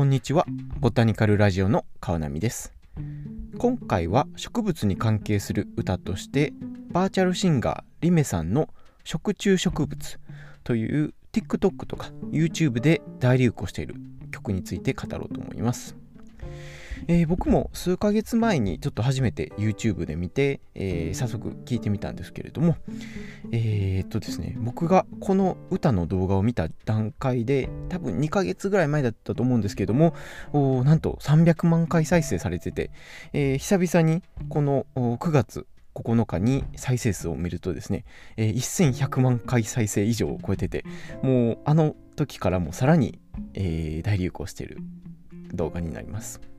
こんにちは。ボタニカルラジオの川波です。今回は植物に関係する歌としてバーチャルシンガーリメさんの食虫植物という TikTok とか YouTube で大流行している曲について語ろうと思います。えー、僕も数ヶ月前にちょっと初めて YouTube で見て、えー、早速聞いてみたんですけれども、えー、っとですね、僕がこの歌の動画を見た段階で、多分2ヶ月ぐらい前だったと思うんですけれども、なんと300万回再生されてて、えー、久々にこの9月9日に再生数を見るとですね、えー、1100万回再生以上を超えてて、もうあの時からもさらに、えー、大流行している動画になります。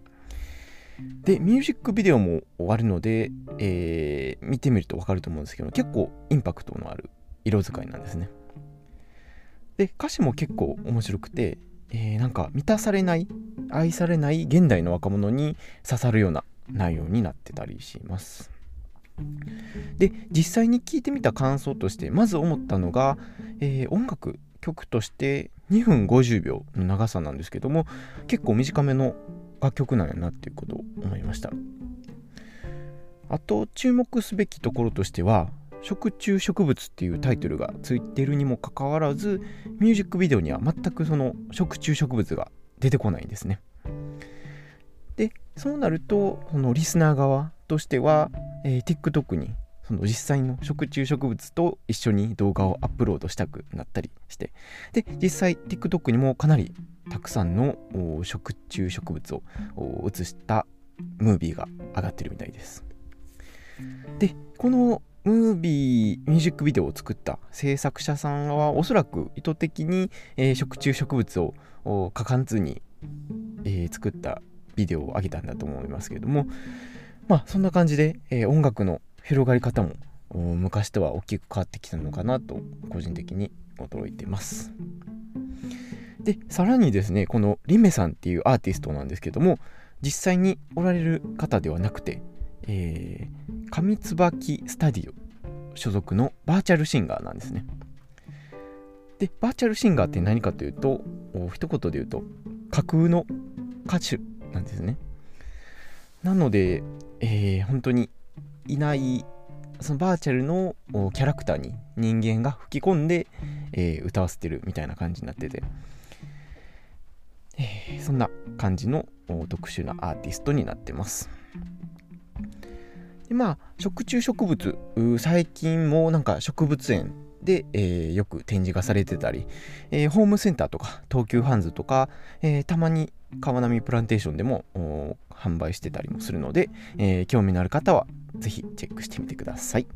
で、ミュージックビデオも終わるので、えー、見てみると分かると思うんですけど、結構インパクトのある色使いなんですね。で、歌詞も結構面白くて、えー、なんか満たされない、愛されない現代の若者に刺さるような内容になってたりします。で、実際に聞いてみた感想として、まず思ったのが、えー、音楽、曲として2分50秒の長さなんですけども結構短めの楽曲なんやなっていうことを思いました。あと注目すべきところとしては食虫植物っていうタイトルがついてるにもかかわらずミュージックビデオには全くその食虫植物が出てこないんですね。でそうなるとそのリスナー側としては、えー、TikTok にその実際の食虫植物と一緒に動画をアップロードしたくなったりしてで実際 TikTok にもかなりたくさんの食虫植物を映したムービーが上がってるみたいです。で、このムービー、ミュージックビデオを作った制作者さんはおそらく意図的に、えー、食虫植物を過干通に、えー、作ったビデオを上げたんだと思いますけれども、まあそんな感じで、えー、音楽の広がり方も昔とは大きく変わってきたのかなと個人的に驚いてます。で、さらにですね、このリメさんっていうアーティストなんですけども、実際におられる方ではなくて、えー、上椿スタディオ所属のバーチャルシンガーなんですね。で、バーチャルシンガーって何かというと、一言で言うと、架空の歌手なんですね。なので、えー、本当にいないそのバーチャルのキャラクターに人間が吹き込んで、えー、歌わせてるみたいな感じになってて、えー、そんな感じの特殊なアーティストになってます。でまあ食虫植物最近もなんか植物園で、えー、よく展示がされてたり、えー、ホームセンターとか東急ハンズとか、えー、たまに川波プランテーションでも販売してたりもするので、え興味のある方はぜひチェックしてみてください。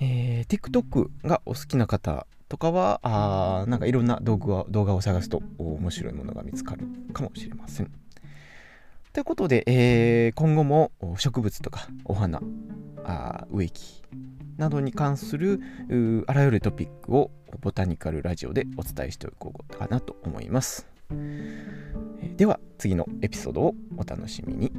えー、TikTok がお好きな方とかは、あなんかいろんな動画動画を探すと面白いものが見つかるかもしれません。ということで、えー、今後も植物とかお花、あ植木などに関するあらゆるトピックをボタニカルラジオでお伝えしておこうかなと思います。では次のエピソードをお楽しみに。